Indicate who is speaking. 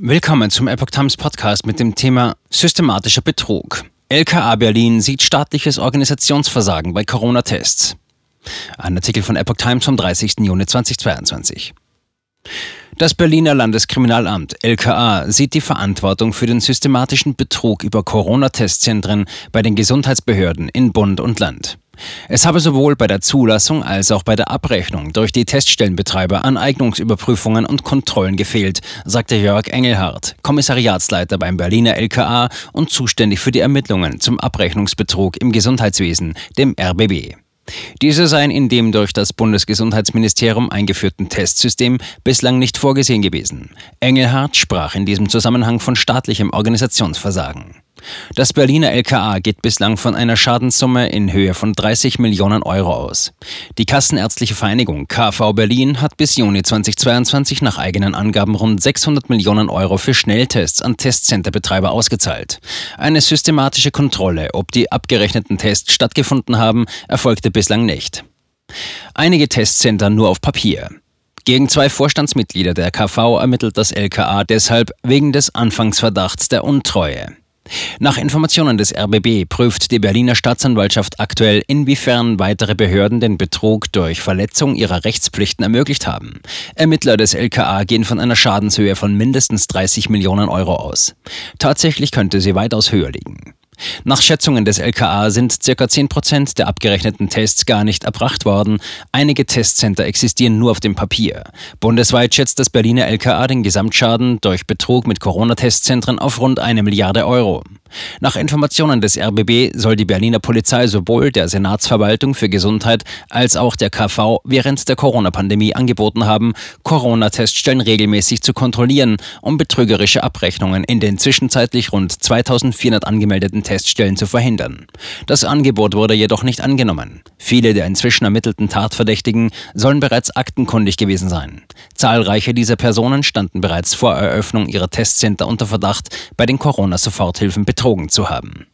Speaker 1: Willkommen zum Epoch Times Podcast mit dem Thema systematischer Betrug. LKA Berlin sieht staatliches Organisationsversagen bei Corona-Tests. Ein Artikel von Epoch Times vom 30. Juni 2022. Das Berliner Landeskriminalamt LKA sieht die Verantwortung für den systematischen Betrug über Corona-Testzentren bei den Gesundheitsbehörden in Bund und Land. Es habe sowohl bei der Zulassung als auch bei der Abrechnung durch die Teststellenbetreiber an Eignungsüberprüfungen und Kontrollen gefehlt, sagte Jörg Engelhardt, Kommissariatsleiter beim Berliner LKA und zuständig für die Ermittlungen zum Abrechnungsbetrug im Gesundheitswesen, dem RBB. Diese seien in dem durch das Bundesgesundheitsministerium eingeführten Testsystem bislang nicht vorgesehen gewesen. Engelhardt sprach in diesem Zusammenhang von staatlichem Organisationsversagen. Das Berliner LKA geht bislang von einer Schadenssumme in Höhe von 30 Millionen Euro aus. Die Kassenärztliche Vereinigung KV Berlin hat bis Juni 2022 nach eigenen Angaben rund 600 Millionen Euro für Schnelltests an Testcenterbetreiber ausgezahlt. Eine systematische Kontrolle, ob die abgerechneten Tests stattgefunden haben, erfolgte bislang nicht. Einige Testcenter nur auf Papier. Gegen zwei Vorstandsmitglieder der KV ermittelt das LKA deshalb wegen des Anfangsverdachts der Untreue. Nach Informationen des RBB prüft die Berliner Staatsanwaltschaft aktuell, inwiefern weitere Behörden den Betrug durch Verletzung ihrer Rechtspflichten ermöglicht haben. Ermittler des LKA gehen von einer Schadenshöhe von mindestens 30 Millionen Euro aus. Tatsächlich könnte sie weitaus höher liegen. Nach Schätzungen des LKA sind ca. 10% der abgerechneten Tests gar nicht erbracht worden. Einige Testcenter existieren nur auf dem Papier. Bundesweit schätzt das Berliner LKA den Gesamtschaden durch Betrug mit Corona-Testzentren auf rund eine Milliarde Euro. Nach Informationen des RBB soll die Berliner Polizei sowohl der Senatsverwaltung für Gesundheit als auch der KV während der Corona-Pandemie angeboten haben, Corona-Teststellen regelmäßig zu kontrollieren, um betrügerische Abrechnungen in den zwischenzeitlich rund 2400 angemeldeten Teststellen zu verhindern. Das Angebot wurde jedoch nicht angenommen. Viele der inzwischen ermittelten Tatverdächtigen sollen bereits aktenkundig gewesen sein. Zahlreiche dieser Personen standen bereits vor Eröffnung ihrer Testcenter unter Verdacht, bei den Corona-Soforthilfen betrogen zu haben.